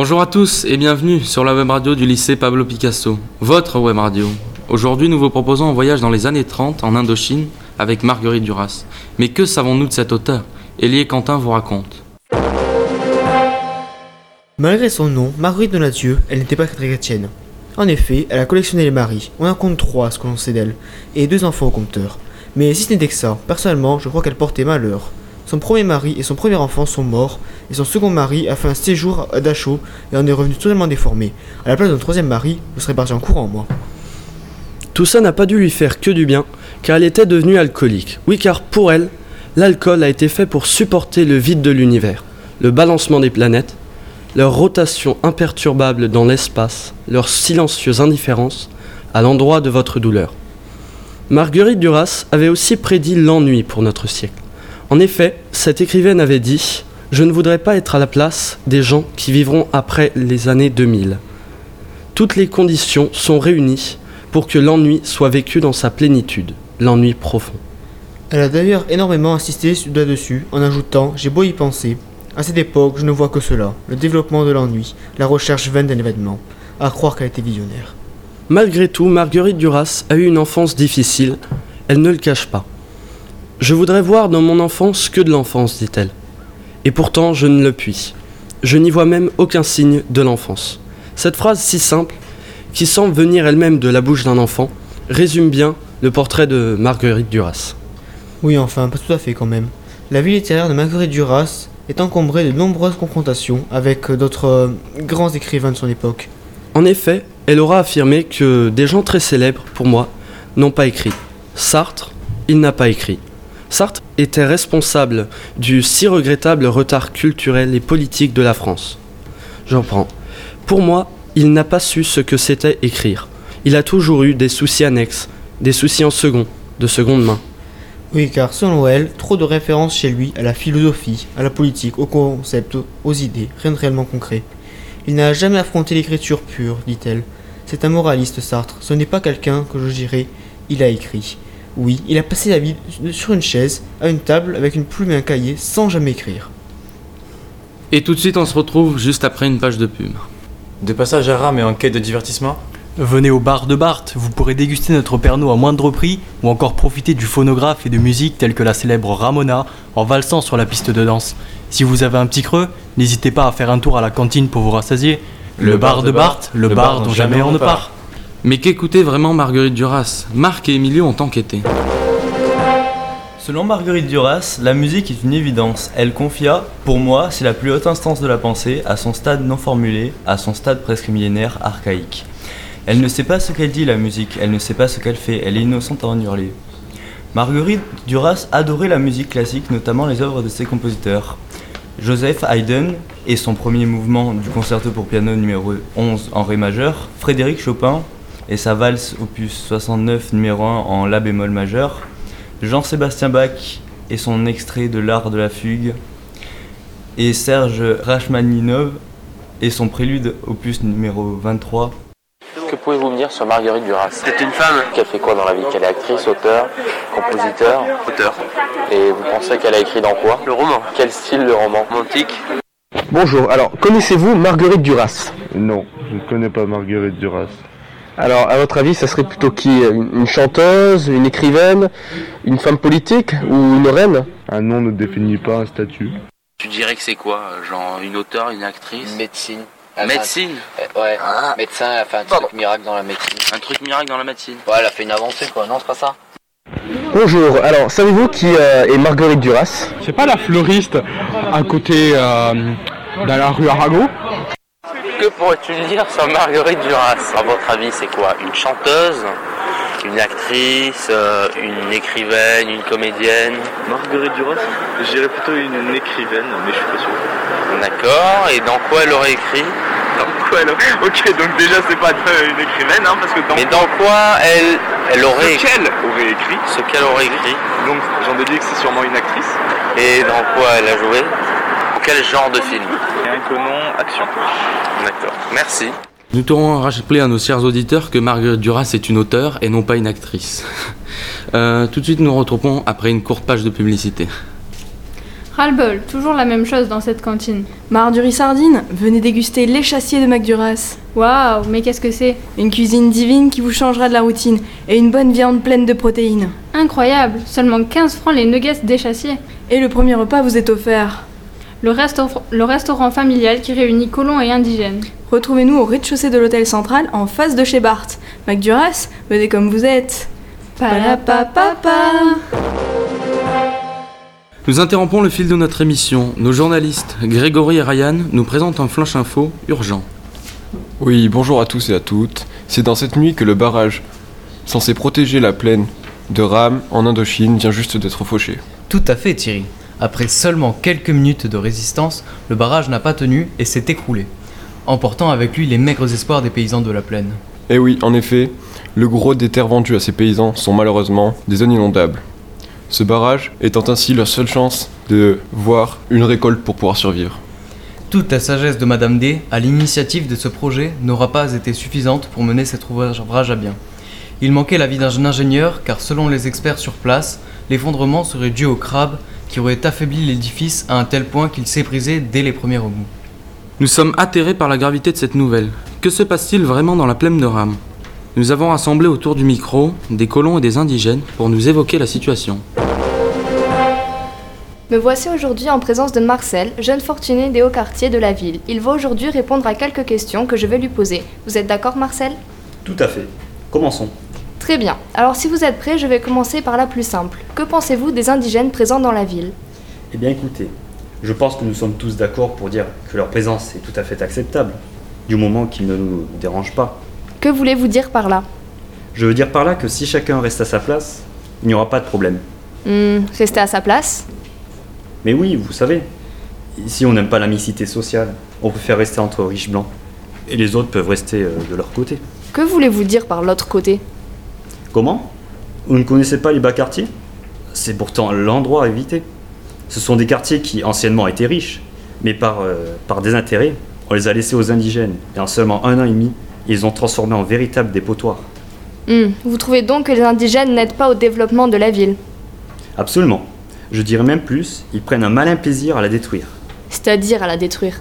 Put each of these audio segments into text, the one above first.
Bonjour à tous et bienvenue sur la web radio du lycée Pablo Picasso, votre web radio. Aujourd'hui, nous vous proposons un voyage dans les années 30 en Indochine avec Marguerite Duras. Mais que savons-nous de cet auteur? Elie Quentin vous raconte. Malgré son nom, Marguerite Donadieu, elle n'était pas très chrétienne. En effet, elle a collectionné les maris. On en compte trois, ce que l'on sait d'elle, et deux enfants au compteur. Mais si ce n'était que ça, personnellement, je crois qu'elle portait malheur. Son premier mari et son premier enfant sont morts, et son second mari a fait un séjour à Dachau et en est revenu totalement déformé. À la place d'un troisième mari, je serais parti en courant, moi. Tout ça n'a pas dû lui faire que du bien, car elle était devenue alcoolique. Oui, car pour elle, l'alcool a été fait pour supporter le vide de l'univers, le balancement des planètes, leur rotation imperturbable dans l'espace, leur silencieuse indifférence à l'endroit de votre douleur. Marguerite Duras avait aussi prédit l'ennui pour notre siècle. En effet, cette écrivaine avait dit Je ne voudrais pas être à la place des gens qui vivront après les années 2000. Toutes les conditions sont réunies pour que l'ennui soit vécu dans sa plénitude, l'ennui profond. Elle a d'ailleurs énormément insisté là-dessus en ajoutant J'ai beau y penser, à cette époque, je ne vois que cela, le développement de l'ennui, la recherche vaine d'un événement, à croire qu'elle était visionnaire. Malgré tout, Marguerite Duras a eu une enfance difficile, elle ne le cache pas. Je voudrais voir dans mon enfance que de l'enfance, dit-elle. Et pourtant, je ne le puis. Je n'y vois même aucun signe de l'enfance. Cette phrase si simple, qui semble venir elle-même de la bouche d'un enfant, résume bien le portrait de Marguerite Duras. Oui, enfin, pas tout à fait quand même. La vie littéraire de Marguerite Duras est encombré de nombreuses confrontations avec d'autres euh, grands écrivains de son époque. En effet, elle aura affirmé que des gens très célèbres, pour moi, n'ont pas écrit. Sartre, il n'a pas écrit. Sartre était responsable du si regrettable retard culturel et politique de la France. J'en prends. Pour moi, il n'a pas su ce que c'était écrire. Il a toujours eu des soucis annexes, des soucis en second, de seconde main. Oui, car selon elle, trop de références chez lui à la philosophie, à la politique, aux concepts, aux idées, rien de réellement concret. Il n'a jamais affronté l'écriture pure, dit-elle. C'est un moraliste, Sartre. Ce n'est pas quelqu'un que je dirais il a écrit. Oui, il a passé la vie sur une chaise, à une table, avec une plume et un cahier, sans jamais écrire. Et tout de suite, on se retrouve juste après une page de pub. De passage à rame et en quête de divertissement Venez au bar de Barthes, vous pourrez déguster notre Pernod à moindre prix ou encore profiter du phonographe et de musique telle que la célèbre Ramona en valsant sur la piste de danse. Si vous avez un petit creux, n'hésitez pas à faire un tour à la cantine pour vous rassasier. Le, bar, de Barthes, le, bar, dont jamais on ne part. Mais qu'écoutait vraiment Marguerite Duras Marc et Emilio ont enquêté. Selon Marguerite Duras, la musique est une évidence. Elle confia, pour moi, c'est la plus haute instance de la pensée, à son stade non formulé, à son stade presque millénaire, archaïque. Elle ne sait pas ce qu'elle dit, la musique, elle ne sait pas ce qu'elle fait, elle est innocente à en hurler. Marguerite Duras adorait la musique classique, notamment les œuvres de ses compositeurs. Joseph Haydn et son premier mouvement du concerto pour piano numéro 11 en ré majeur, Frédéric Chopin et sa valse opus 69 numéro 1 en la bémol majeur, Jean-Sébastien Bach et son extrait de l'art de la fugue, et Serge Rachmaninov et son prélude opus numéro 23 que pouvez-vous me dire sur Marguerite Duras? C'est une femme. Qu'elle fait quoi dans la vie? Qu'elle est actrice, auteur, compositeur? Auteur. Et vous pensez qu'elle a écrit dans quoi? Le roman. Quel style de roman? Romantique. Bonjour, alors connaissez-vous Marguerite Duras? Non, je ne connais pas Marguerite Duras. Alors, à votre avis, ça serait plutôt qui? Une, une chanteuse, une écrivaine, une femme politique ou une reine? Un nom ne définit pas un statut. Tu dirais que c'est quoi? Genre une auteure, une actrice? Médecine. Médecine? Euh, Ouais, médecin, elle a fait un truc miracle dans la médecine. Un truc miracle dans la médecine. Ouais, elle a fait une avancée quoi, non, c'est pas ça. Bonjour, alors savez-vous qui euh, est Marguerite Duras? C'est pas la fleuriste à côté euh, de la rue Arago? Que pourrais-tu dire sur Marguerite Duras? À votre avis, c'est quoi? Une chanteuse? Une actrice? Euh, Une écrivaine? Une comédienne? Marguerite Duras? Je dirais plutôt une écrivaine, mais je suis pas sûr. D'accord, et dans quoi elle aurait écrit? Dans quoi elle Ok, donc déjà c'est pas une écrivaine, hein, parce que dans... Mais dans quoi elle, elle aurait Ce qu'elle aurait écrit. Ce qu'elle aurait écrit. Donc j'en déduis que c'est sûrement une actrice. Et dans quoi elle a joué? Quel genre de film Rien que non, action. D'accord, merci. Nous t'aurons rappelé à nos chers auditeurs que Marguerite Duras est une auteure et non pas une actrice. Euh, tout de suite, nous retrouvons après une courte page de publicité. Ras-le-bol, toujours la même chose dans cette cantine. Mardurie Sardine, venez déguster l'échassier de McDuras. Waouh, mais qu'est-ce que c'est? Une cuisine divine qui vous changera de la routine et une bonne viande pleine de protéines. Incroyable, seulement 15 francs les nuggets d'échassier. Et le premier repas vous est offert. Le, restaur- le restaurant familial qui réunit colons et indigènes. Retrouvez-nous au rez-de-chaussée de l'hôtel central en face de chez Bart. McDuras, venez comme vous êtes. Palapapapa. Nous interrompons le fil de notre émission. Nos journalistes Grégory et Ryan nous présentent un flash info urgent. Oui, bonjour à tous et à toutes. C'est dans cette nuit que le barrage, censé protéger la plaine de Ram en Indochine, vient juste d'être fauché. Tout à fait Thierry. Après seulement quelques minutes de résistance, le barrage n'a pas tenu et s'est écroulé, emportant avec lui les maigres espoirs des paysans de la plaine. Eh oui, en effet, le gros des terres vendues à ces paysans sont malheureusement des zones inondables. Ce barrage étant ainsi leur seule chance de voir une récolte pour pouvoir survivre. Toute la sagesse de Madame D, à l'initiative de ce projet, n'aura pas été suffisante pour mener cet ouvrage à bien. Il manquait l'avis d'un ingénieur, car selon les experts sur place, l'effondrement serait dû au crabe qui aurait affaibli l'édifice à un tel point qu'il s'est brisé dès les premiers remous. Nous sommes atterrés par la gravité de cette nouvelle. Que se passe-t-il vraiment dans la plaine de Ram Nous avons rassemblé autour du micro des colons et des indigènes pour nous évoquer la situation. Me voici aujourd'hui en présence de Marcel, jeune fortuné des hauts quartiers de la ville. Il va aujourd'hui répondre à quelques questions que je vais lui poser. Vous êtes d'accord Marcel? Tout à fait. Commençons. Très bien. Alors si vous êtes prêts, je vais commencer par la plus simple. Que pensez-vous des indigènes présents dans la ville? Eh bien écoutez, je pense que nous sommes tous d'accord pour dire que leur présence est tout à fait acceptable, du moment qu'ils ne nous dérangent pas. Que voulez-vous dire par là? Je veux dire par là que si chacun reste à sa place, il n'y aura pas de problème. Hmm, rester à sa place? Mais oui, vous savez, ici on n'aime pas la mixité sociale, on préfère rester entre riches blancs, et les autres peuvent rester euh, de leur côté. Que voulez-vous dire par l'autre côté? Comment Vous ne connaissez pas les bas quartiers C'est pourtant l'endroit à éviter. Ce sont des quartiers qui anciennement étaient riches, mais par, euh, par désintérêt, on les a laissés aux indigènes, et en seulement un an et demi, ils ont transformé en véritables dépotoirs. Hmm, Vous trouvez donc que les indigènes n'aident pas au développement de la ville Absolument. Je dirais même plus, ils prennent un malin plaisir à la détruire. C'est-à-dire à la détruire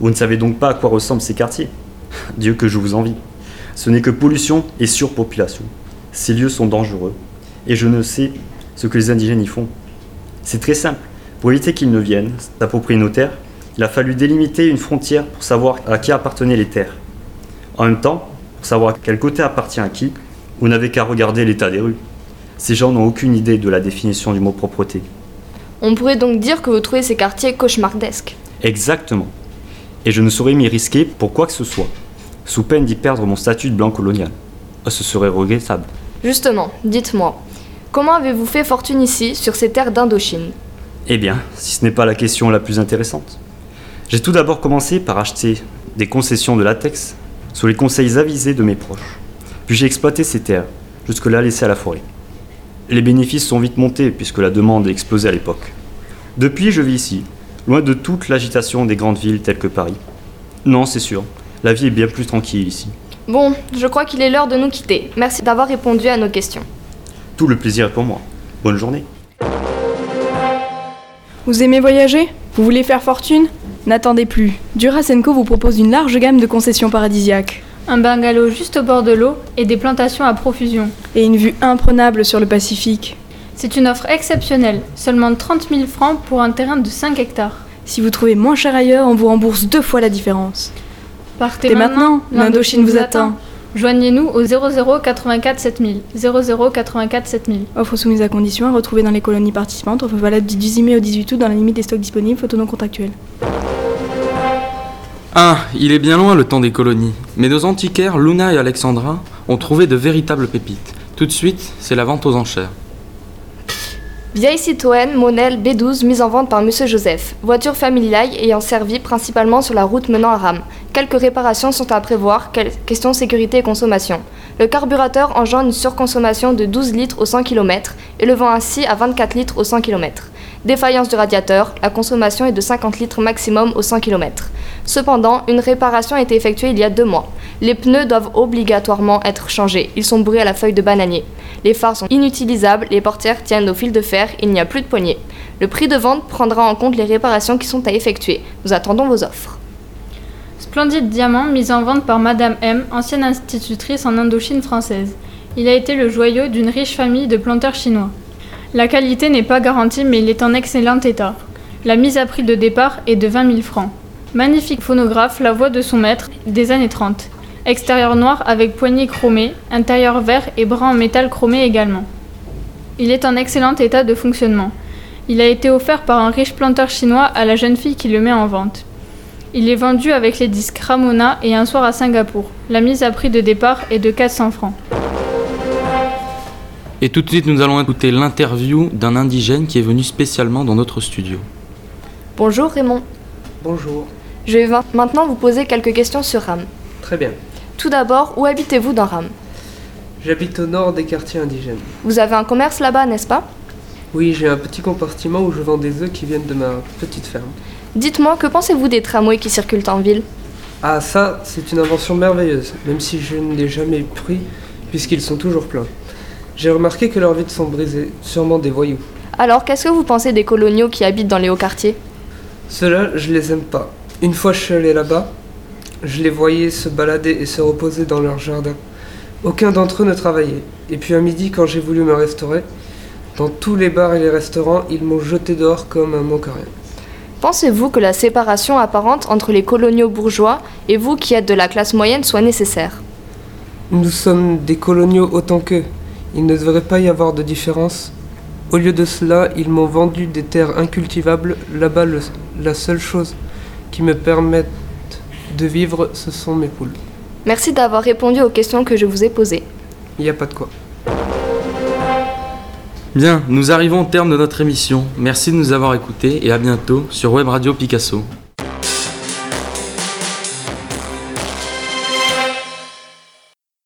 Vous ne savez donc pas à quoi ressemblent ces quartiers Dieu que je vous envie. Ce n'est que pollution et surpopulation. Ces lieux sont dangereux, et je ne sais ce que les indigènes y font. C'est très simple. Pour éviter qu'ils ne viennent s'approprier nos terres, il a fallu délimiter une frontière pour savoir à qui appartenaient les terres. En même temps, pour savoir quel côté appartient à qui, vous n'avez qu'à regarder l'état des rues. Ces gens n'ont aucune idée de la définition du mot propreté. On pourrait donc dire que vous trouvez ces quartiers cauchemardesques. Exactement. Et je ne saurais m'y risquer pour quoi que ce soit, sous peine d'y perdre mon statut de blanc colonial. Oh, ce serait regrettable. Justement, dites-moi, comment avez-vous fait fortune ici, sur ces terres d'Indochine? Eh bien, si ce n'est pas la question la plus intéressante. J'ai tout d'abord commencé par acheter des concessions de latex sous les conseils avisés de mes proches. Puis j'ai exploité ces terres, jusque-là laissées à la forêt. Les bénéfices sont vite montés puisque la demande a explosé à l'époque. Depuis, je vis ici, loin de toute l'agitation des grandes villes telles que Paris. Non, c'est sûr, la vie est bien plus tranquille ici. Bon, je crois qu'il est l'heure de nous quitter. Merci d'avoir répondu à nos questions. Tout le plaisir est pour moi. Bonne journée. Vous aimez voyager? Vous voulez faire fortune? N'attendez plus. Duracenco vous propose une large gamme de concessions paradisiaques. Un bungalow juste au bord de l'eau et des plantations à profusion. Et une vue imprenable sur le Pacifique. C'est une offre exceptionnelle, seulement 30 000 francs pour un terrain de 5 hectares. Si vous trouvez moins cher ailleurs, on vous rembourse deux fois la différence. Partez Et maintenant, l'Indochine vous attend. Joignez-nous au 00 84 7000. 00 84 7000. Offre soumise à condition à retrouver dans les colonies participantes. Offre valable du 18 mai au 18 août dans la limite des stocks disponibles. Photo non contractuelle. Ah, il est bien loin le temps des colonies. Mais nos antiquaires, Luna et Alexandra, ont trouvé de véritables pépites. Tout de suite, c'est la vente aux enchères. Vieille Citroën Monel B12 mise en vente par Monsieur Joseph. Voiture familiale ayant servi principalement sur la route menant à Ram. Quelques réparations sont à prévoir, question sécurité et consommation. Le carburateur engendre une surconsommation de 12 litres au 100 km, élevant ainsi à 24 litres au 100 km. Défaillance du radiateur, la consommation est de 50 litres maximum au 100 km. Cependant, une réparation a été effectuée il y a deux mois. Les pneus doivent obligatoirement être changés, ils sont bourrés à la feuille de bananier. Les phares sont inutilisables, les portières tiennent au fil de fer, il n'y a plus de poignée. Le prix de vente prendra en compte les réparations qui sont à effectuer. Nous attendons vos offres. Splendide diamant mis en vente par Madame M, ancienne institutrice en Indochine française. Il a été le joyau d'une riche famille de planteurs chinois. La qualité n'est pas garantie mais il est en excellent état. La mise à prix de départ est de 20 000 francs. Magnifique phonographe, la voix de son maître, des années 30. Extérieur noir avec poignée chromée, intérieur vert et bras en métal chromé également. Il est en excellent état de fonctionnement. Il a été offert par un riche planteur chinois à la jeune fille qui le met en vente. Il est vendu avec les disques Ramona et un soir à Singapour. La mise à prix de départ est de 400 francs. Et tout de suite, nous allons écouter l'interview d'un indigène qui est venu spécialement dans notre studio. Bonjour Raymond. Bonjour. Je vais maintenant vous poser quelques questions sur Ram. Très bien. Tout d'abord, où habitez-vous dans Ram J'habite au nord des quartiers indigènes. Vous avez un commerce là-bas, n'est-ce pas Oui, j'ai un petit compartiment où je vends des œufs qui viennent de ma petite ferme. Dites-moi, que pensez-vous des tramways qui circulent en ville Ah, ça, c'est une invention merveilleuse, même si je ne l'ai jamais pris, puisqu'ils sont toujours pleins. J'ai remarqué que leurs vitres sont brisées, sûrement des voyous. Alors, qu'est-ce que vous pensez des coloniaux qui habitent dans les hauts quartiers Ceux-là, je les aime pas. Une fois je suis allé là-bas, je les voyais se balader et se reposer dans leur jardin. Aucun d'entre eux ne travaillait. Et puis à midi, quand j'ai voulu me restaurer, dans tous les bars et les restaurants, ils m'ont jeté dehors comme un manque à rien. Pensez-vous que la séparation apparente entre les coloniaux bourgeois et vous qui êtes de la classe moyenne soit nécessaire? Nous sommes des coloniaux autant qu'eux. Il ne devrait pas y avoir de différence. Au lieu de cela, ils m'ont vendu des terres incultivables. Là-bas, la seule chose qui me permette de vivre, ce sont mes poules. Merci d'avoir répondu aux questions que je vous ai posées. Il n'y a pas de quoi. Bien, nous arrivons au terme de notre émission. Merci de nous avoir écoutés et à bientôt sur Web Radio Picasso.